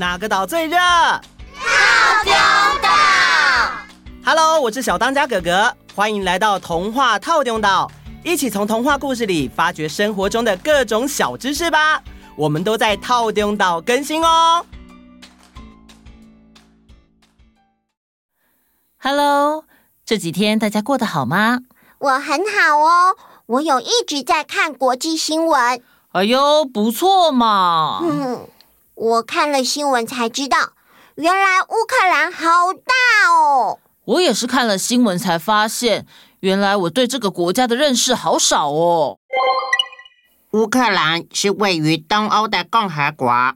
哪个岛最热？套丁岛。Hello，我是小当家哥哥，欢迎来到童话套丁岛，一起从童话故事里发掘生活中的各种小知识吧。我们都在套丁岛更新哦。Hello，这几天大家过得好吗？我很好哦，我有一直在看国际新闻。哎呦，不错嘛！嗯，我看了新闻才知道，原来乌克兰好大哦。我也是看了新闻才发现，原来我对这个国家的认识好少哦。乌克兰是位于东欧的共和国，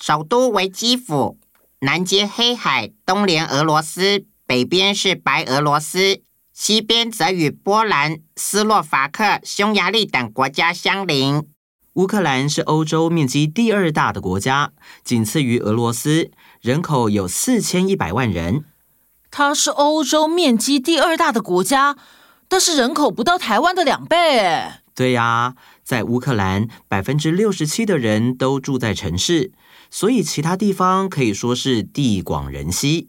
首都为基辅，南接黑海，东连俄罗斯，北边是白俄罗斯，西边则与波兰、斯洛伐克、匈牙利等国家相邻。乌克兰是欧洲面积第二大的国家，仅次于俄罗斯，人口有四千一百万人。它是欧洲面积第二大的国家，但是人口不到台湾的两倍。对呀，在乌克兰，百分之六十七的人都住在城市，所以其他地方可以说是地广人稀。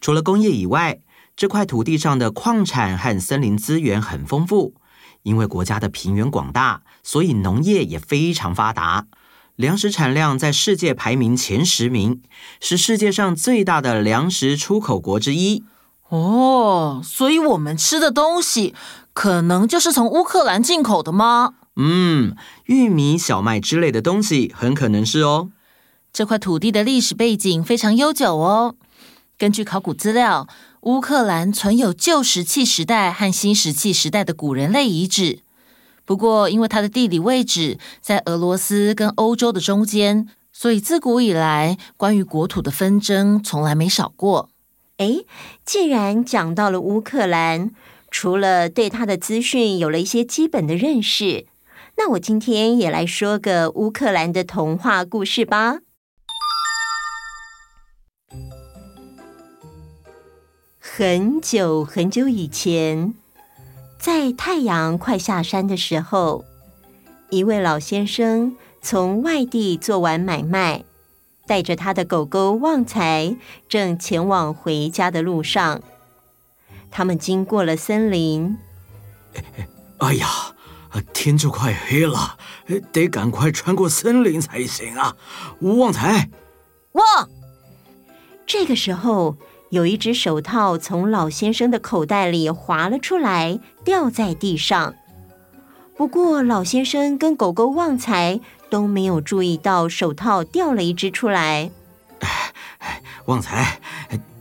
除了工业以外，这块土地上的矿产和森林资源很丰富。因为国家的平原广大，所以农业也非常发达，粮食产量在世界排名前十名，是世界上最大的粮食出口国之一。哦，所以我们吃的东西可能就是从乌克兰进口的吗？嗯，玉米、小麦之类的东西很可能是哦。这块土地的历史背景非常悠久哦。根据考古资料，乌克兰存有旧石器时代和新石器时代的古人类遗址，不过因为它的地理位置在俄罗斯跟欧洲的中间，所以自古以来关于国土的纷争从来没少过。诶，既然讲到了乌克兰，除了对它的资讯有了一些基本的认识，那我今天也来说个乌克兰的童话故事吧。很久很久以前，在太阳快下山的时候，一位老先生从外地做完买卖，带着他的狗狗旺财，正前往回家的路上。他们经过了森林。哎呀，天就快黑了，得赶快穿过森林才行啊！旺财，旺。这个时候。有一只手套从老先生的口袋里滑了出来，掉在地上。不过，老先生跟狗狗旺财都没有注意到手套掉了一只出来。旺财，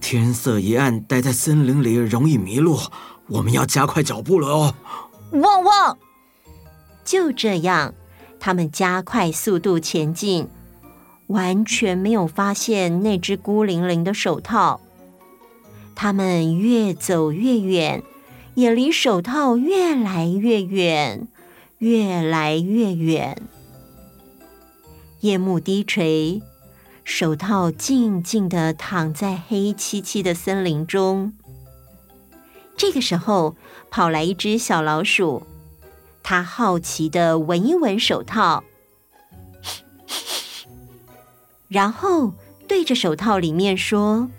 天色一暗，待在森林里容易迷路，我们要加快脚步了哦。旺旺，就这样，他们加快速度前进，完全没有发现那只孤零零的手套。他们越走越远，也离手套越来越远，越来越远。夜幕低垂，手套静静地躺在黑漆漆的森林中。这个时候，跑来一只小老鼠，它好奇地闻一闻手套，然后对着手套里面说。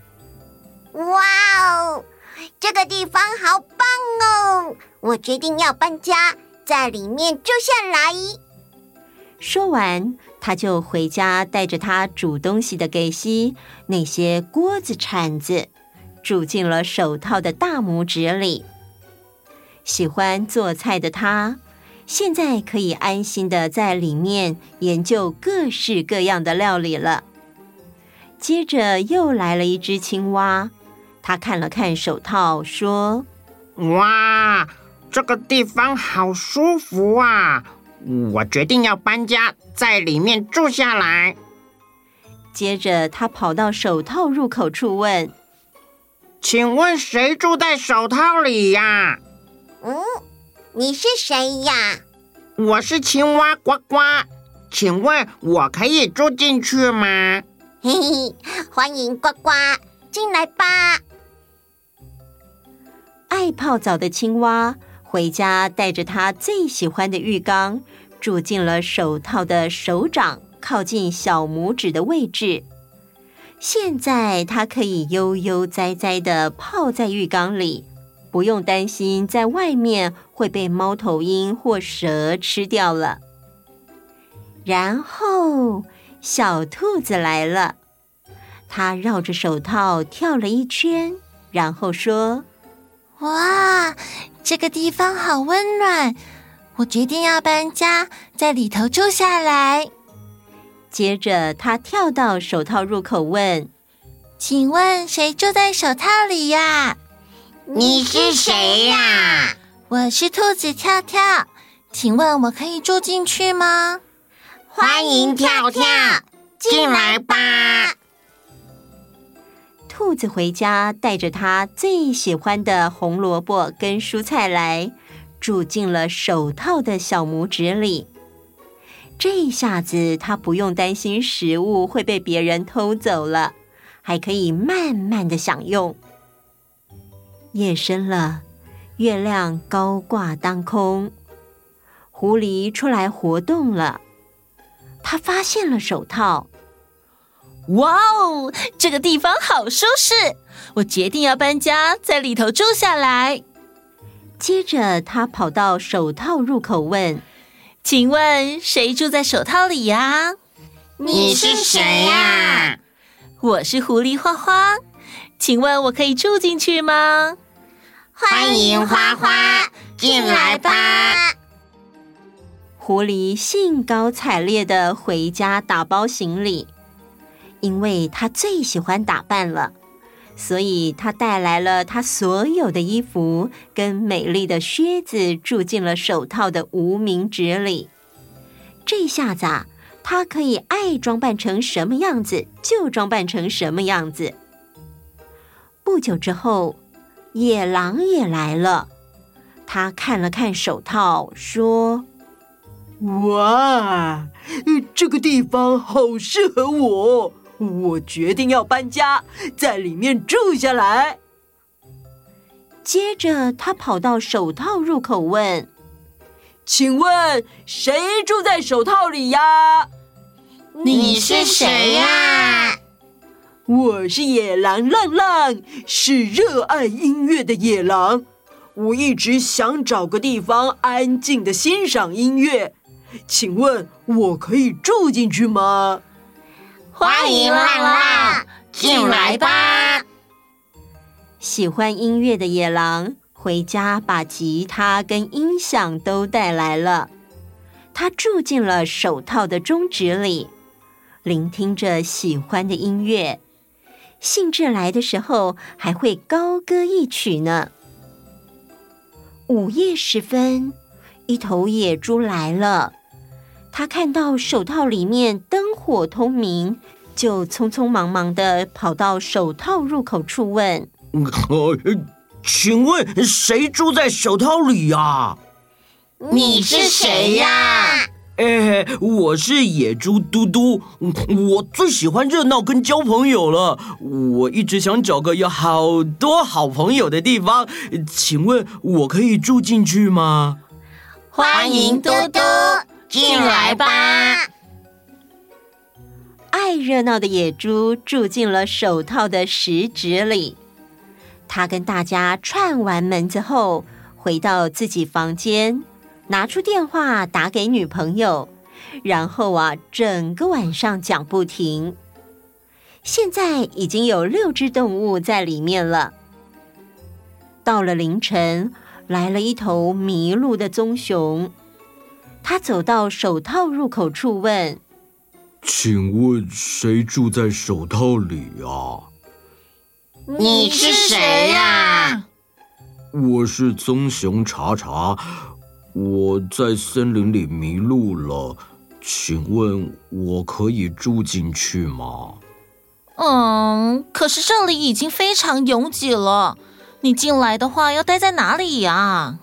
哇哦，这个地方好棒哦！我决定要搬家，在里面住下来。说完，他就回家，带着他煮东西的给西那些锅子、铲子，住进了手套的大拇指里。喜欢做菜的他，现在可以安心的在里面研究各式各样的料理了。接着又来了一只青蛙。他看了看手套，说：“哇，这个地方好舒服啊！我决定要搬家，在里面住下来。”接着，他跑到手套入口处问：“请问谁住在手套里呀？”“嗯，你是谁呀？”“我是青蛙呱呱，请问我可以住进去吗？”“嘿嘿，欢迎呱呱，进来吧。”爱泡澡的青蛙回家，带着他最喜欢的浴缸，住进了手套的手掌靠近小拇指的位置。现在它可以悠悠哉哉的泡在浴缸里，不用担心在外面会被猫头鹰或蛇吃掉了。然后，小兔子来了，它绕着手套跳了一圈，然后说：“哇，这个地方好温暖，我决定要搬家，在里头住下来。”接着，他跳到手套入口问：“请问谁住在手套里呀？”“你是谁呀？”“我是兔子跳跳，请问我可以住进去吗？”欢迎跳跳进来吧！兔子回家，带着他最喜欢的红萝卜跟蔬菜来，住进了手套的小拇指里。这下子，他不用担心食物会被别人偷走了，还可以慢慢的享用。夜深了，月亮高挂当空，狐狸出来活动了。他发现了手套，哇哦，这个地方好舒适！我决定要搬家，在里头住下来。接着，他跑到手套入口问：“请问谁住在手套里呀？”“你是谁呀？”“我是狐狸花花，请问我可以住进去吗？”“欢迎花花进来吧。”狐狸兴高采烈的回家打包行李，因为他最喜欢打扮了，所以他带来了他所有的衣服跟美丽的靴子，住进了手套的无名指里。这下子啊，他可以爱装扮成什么样子就装扮成什么样子。不久之后，野狼也来了，他看了看手套，说。哇，这个地方好适合我！我决定要搬家，在里面住下来。接着，他跑到手套入口问：“请问谁住在手套里呀？”“你是谁呀？”“我是野狼浪浪，是热爱音乐的野狼。我一直想找个地方安静的欣赏音乐。”请问我可以住进去吗？欢迎浪浪进来吧！喜欢音乐的野狼回家，把吉他跟音响都带来了。他住进了手套的中指里，聆听着喜欢的音乐。兴致来的时候，还会高歌一曲呢。午夜时分，一头野猪来了。他看到手套里面灯火通明，就匆匆忙忙的跑到手套入口处问：“呃，请问谁住在手套里呀？”“你是谁呀？”“哎，我是野猪嘟嘟，我最喜欢热闹跟交朋友了。我一直想找个有好多好朋友的地方，请问我可以住进去吗？”“欢迎嘟嘟。”进来吧！爱热闹的野猪住进了手套的食指里。他跟大家串完门子后，回到自己房间，拿出电话打给女朋友，然后啊，整个晚上讲不停。现在已经有六只动物在里面了。到了凌晨，来了一头迷路的棕熊。他走到手套入口处问：“请问谁住在手套里呀？”“你是谁呀？”“我是棕熊查查，我在森林里迷路了，请问我可以住进去吗？”“嗯，可是这里已经非常拥挤了，你进来的话要待在哪里呀？”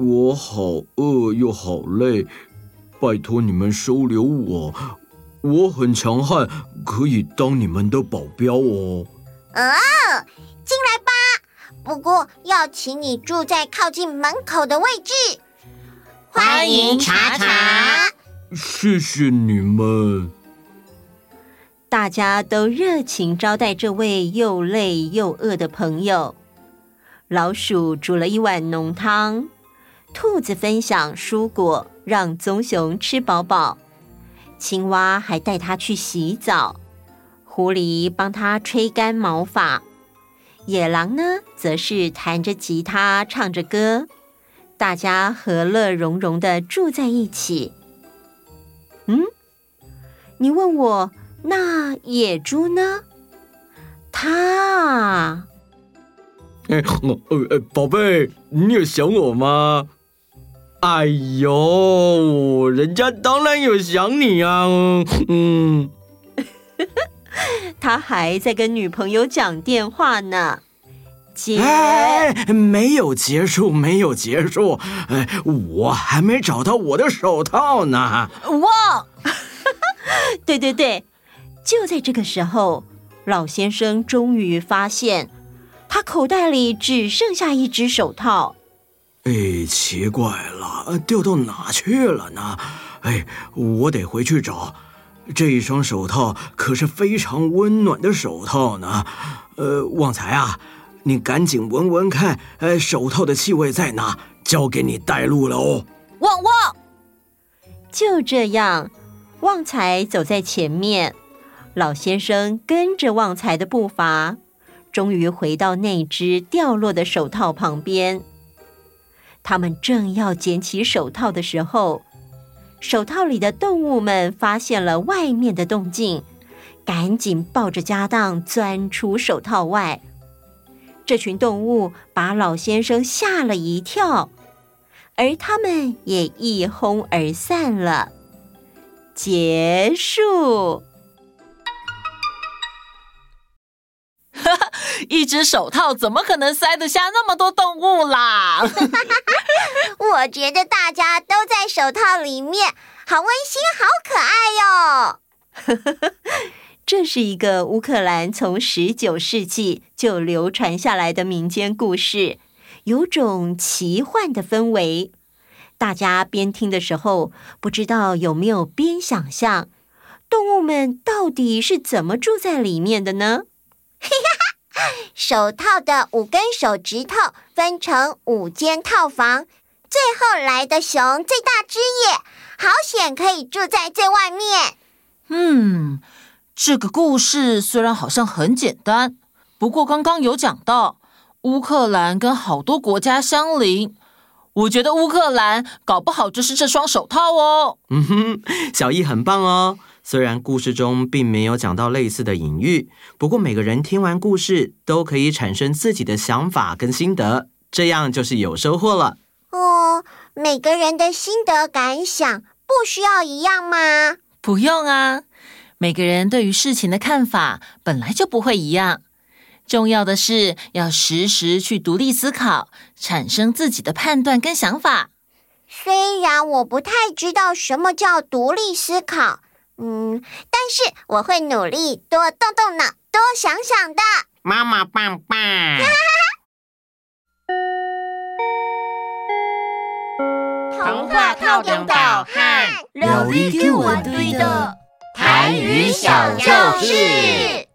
我好饿又好累，拜托你们收留我。我很强悍，可以当你们的保镖哦。哦，进来吧。不过要请你住在靠近门口的位置。欢迎查查。谢谢你们。大家都热情招待这位又累又饿的朋友。老鼠煮了一碗浓汤，兔子分享蔬果，让棕熊吃饱饱。青蛙还带它去洗澡，狐狸帮它吹干毛发，野狼呢，则是弹着吉他唱着歌，大家和乐融融的住在一起。嗯，你问我？那野猪呢？它……哎，宝贝，你有想我吗？哎呦，人家当然有想你啊。嗯，他还在跟女朋友讲电话呢。结……哎，没有结束，没有结束。哎，我还没找到我的手套呢。哇！对对对。就在这个时候，老先生终于发现，他口袋里只剩下一只手套。哎，奇怪了，掉到哪去了呢？哎，我得回去找。这一双手套可是非常温暖的手套呢。呃，旺财啊，你赶紧闻闻看，呃，手套的气味在哪？交给你带路了哦。旺旺，就这样，旺财走在前面。老先生跟着旺财的步伐，终于回到那只掉落的手套旁边。他们正要捡起手套的时候，手套里的动物们发现了外面的动静，赶紧抱着家当钻出手套外。这群动物把老先生吓了一跳，而他们也一哄而散了。结束。一只手套怎么可能塞得下那么多动物啦？我觉得大家都在手套里面，好温馨，好可爱哟！这是一个乌克兰从十九世纪就流传下来的民间故事，有种奇幻的氛围。大家边听的时候，不知道有没有边想象，动物们到底是怎么住在里面的呢？手套的五根手指头分成五间套房，最后来的熊最大只耶，好险可以住在最外面。嗯，这个故事虽然好像很简单，不过刚刚有讲到乌克兰跟好多国家相邻，我觉得乌克兰搞不好就是这双手套哦。嗯哼，小易很棒哦。虽然故事中并没有讲到类似的隐喻，不过每个人听完故事都可以产生自己的想法跟心得，这样就是有收获了。哦，每个人的心得感想不需要一样吗？不用啊，每个人对于事情的看法本来就不会一样。重要的是要时时去独立思考，产生自己的判断跟想法。虽然我不太知道什么叫独立思考。嗯，但是我会努力多动动脑，多想想的。妈妈棒棒！童话透中岛和料理给我堆的台语小教室。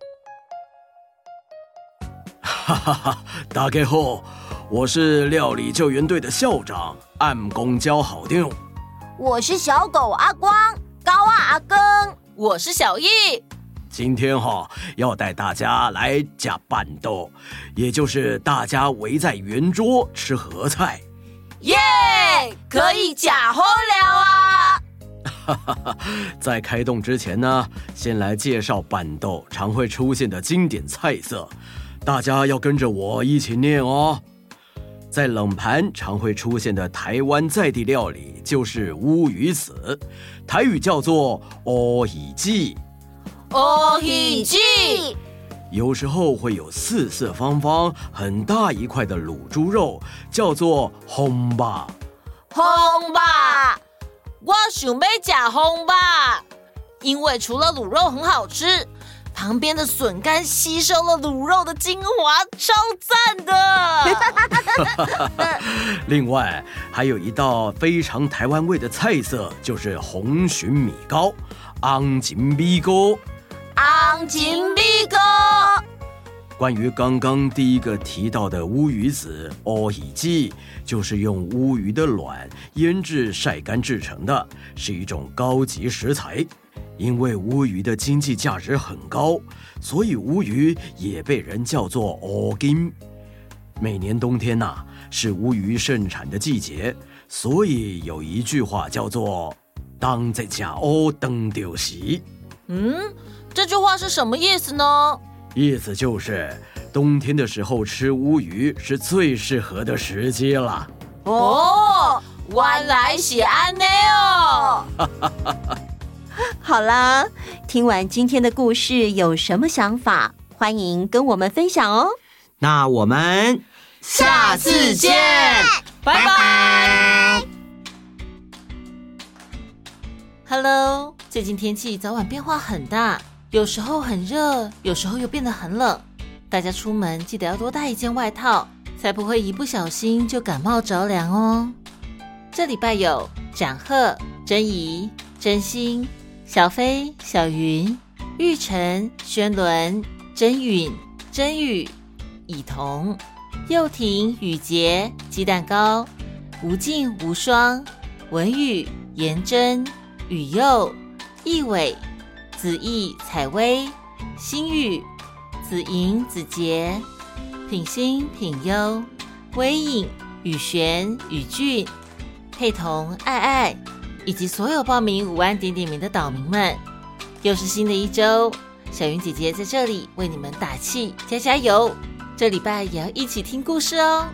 哈哈哈！大家好，我是料理救援队的校长暗公交好定。我是小狗阿光。阿公，我是小易。今天哈要带大家来夹板豆，也就是大家围在圆桌吃合菜。耶，可以夹好了啊！哈哈哈，在开动之前呢，先来介绍板豆常会出现的经典菜色，大家要跟着我一起念哦。在冷盘常会出现的台湾在地料理就是乌鱼子，台语叫做乌鱼记。乌鱼记有时候会有四四方方很大一块的卤猪肉，叫做烘吧。烘吧，我想要吃烘吧，因为除了卤肉很好吃。旁边的笋干吸收了卤肉的精华，超赞的。另外，还有一道非常台湾味的菜色，就是红鲟米糕，昂金米糕。昂金米糕。关于刚刚第一个提到的乌鱼子乌鱼鸡，就是用乌鱼的卵腌制晒干制成的，是一种高级食材。因为乌鱼的经济价值很高，所以乌鱼也被人叫做乌金。每年冬天呐、啊，是乌鱼盛产的季节，所以有一句话叫做“当在家乌等丢席”。嗯，这句话是什么意思呢？意思就是，冬天的时候吃乌鱼是最适合的时机了。哦，原来是安内哦。好啦，听完今天的故事，有什么想法？欢迎跟我们分享哦。那我们下次见，拜拜。Hello，最近天气早晚变化很大。有时候很热，有时候又变得很冷。大家出门记得要多带一件外套，才不会一不小心就感冒着凉哦。这礼拜有展鹤、珍怡、真心、小飞、小云、玉成、轩伦、真允、真宇、以彤、幼婷、雨洁、鸡蛋糕、无尽、无双、文宇、颜真、雨佑、易伟。子毅、采薇、心雨、子莹、子杰、品心、品优、微影、雨璇、雨俊、佩彤、爱爱，以及所有报名五万点点名的岛民们，又是新的一周，小云姐姐在这里为你们打气，加加油！这礼拜也要一起听故事哦。